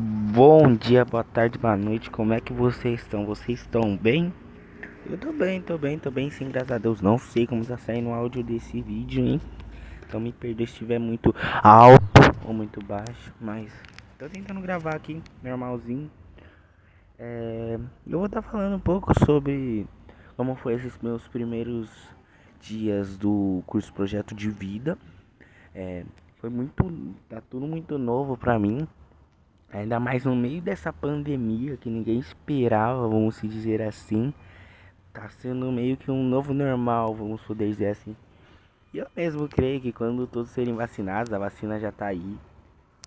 Bom dia, boa tarde, boa noite. Como é que vocês estão? Vocês estão bem? Eu tô bem, tô bem, tô bem, sim, graças a Deus. Não sei como tá saindo o áudio desse vídeo, hein? Então me perdoe se estiver muito alto ou muito baixo, mas tô tentando gravar aqui, normalzinho. É, eu vou estar tá falando um pouco sobre como foi esses meus primeiros dias do curso Projeto de Vida. É, foi muito, tá tudo muito novo pra mim. Ainda mais no meio dessa pandemia que ninguém esperava, vamos se dizer assim. Tá sendo meio que um novo normal, vamos poder dizer assim. E eu mesmo creio que quando todos serem vacinados, a vacina já tá aí.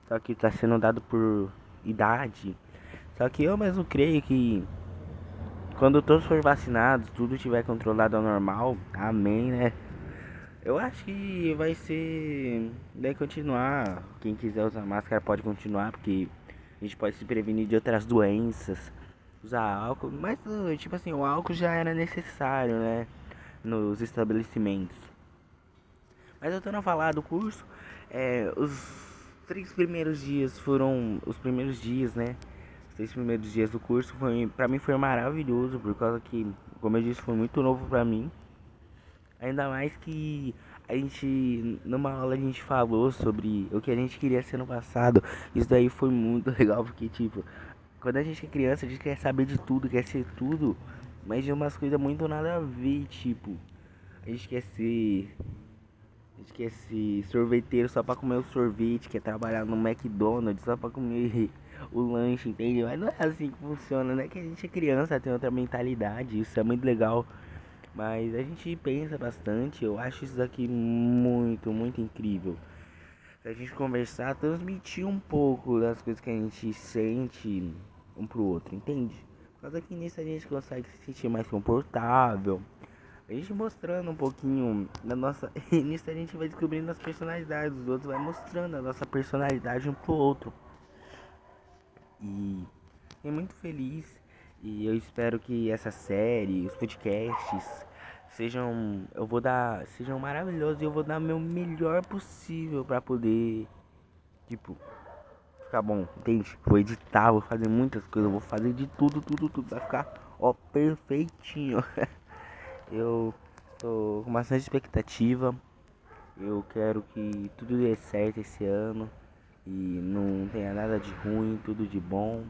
Só que tá sendo dado por idade. Só que eu mesmo creio que quando todos forem vacinados, tudo estiver controlado ao normal, amém, né? Eu acho que vai ser. Vai continuar. Quem quiser usar máscara pode continuar, porque a gente pode se prevenir de outras doenças, usar álcool, mas tipo assim, o álcool já era necessário, né, nos estabelecimentos. Mas eu tô a falar do curso, é, os três primeiros dias foram os primeiros dias, né? Os três primeiros dias do curso foi, para mim foi maravilhoso, por causa que, como eu disse, foi muito novo para mim. Ainda mais que a gente, numa aula a gente falou sobre o que a gente queria ser no passado. Isso daí foi muito legal, porque tipo, quando a gente é criança, a gente quer saber de tudo, quer ser tudo, mas de umas coisas muito nada a ver, tipo, a gente quer ser. A gente quer ser sorveteiro só pra comer o sorvete, quer trabalhar no McDonald's só pra comer o lanche, entendeu? Mas não é assim que funciona, né? Que a gente é criança, tem outra mentalidade, isso é muito legal. Mas a gente pensa bastante, eu acho isso daqui muito, muito incrível. A gente conversar, transmitir um pouco das coisas que a gente sente um pro outro, entende? Por causa que nisso a gente consegue se sentir mais confortável. A gente mostrando um pouquinho da nossa. Nisso a gente vai descobrindo as personalidades dos outros, vai mostrando a nossa personalidade um pro outro. E fiquei muito feliz e eu espero que essa série, os podcasts sejam, eu vou dar, sejam maravilhosos e eu vou dar meu melhor possível para poder tipo ficar bom, entende? Vou editar, vou fazer muitas coisas, vou fazer de tudo, tudo, tudo vai ficar ó perfeitinho. eu tô com bastante expectativa. Eu quero que tudo dê certo esse ano e não tenha nada de ruim, tudo de bom.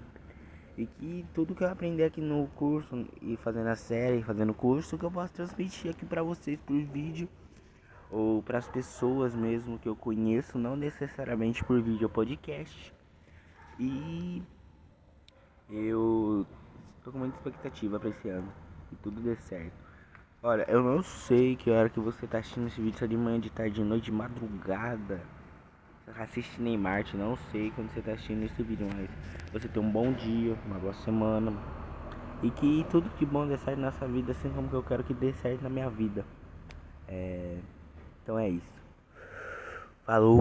E que tudo que eu aprendi aqui no curso e fazendo a série, fazendo o curso, que eu posso transmitir aqui para vocês por vídeo ou para as pessoas mesmo que eu conheço, não necessariamente por vídeo ou podcast. E eu tô com muita expectativa para esse ano que tudo dê certo. Olha, eu não sei que hora que você tá assistindo esse vídeo, se é de manhã, de tarde, de noite, de madrugada assiste Neymar, não sei quando você tá assistindo esse vídeo, mas você tem um bom dia, uma boa semana. E que tudo de bom dê certo nessa vida, assim como que eu quero que dê certo na minha vida. É... Então é isso. Falou!